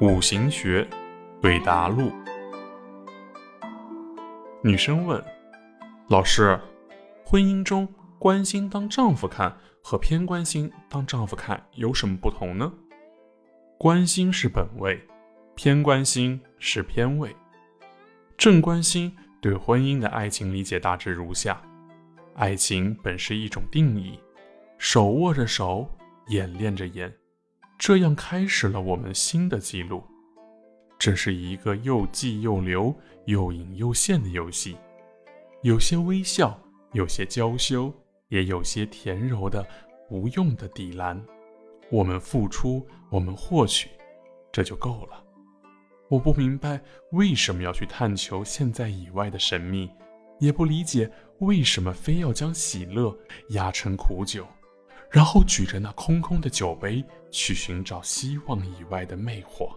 五行学对答录。女生问：“老师，婚姻中关心当丈夫看和偏关心当丈夫看有什么不同呢？”关心是本位，偏关心是偏位。正关心对婚姻的爱情理解大致如下：爱情本是一种定义，手握着手，眼恋着眼。这样开始了我们新的记录。这是一个又记又留、又隐又现的游戏，有些微笑，有些娇羞，也有些甜柔的无用的底栏。我们付出，我们获取，这就够了。我不明白为什么要去探求现在以外的神秘，也不理解为什么非要将喜乐压成苦酒。然后举着那空空的酒杯，去寻找希望以外的魅惑。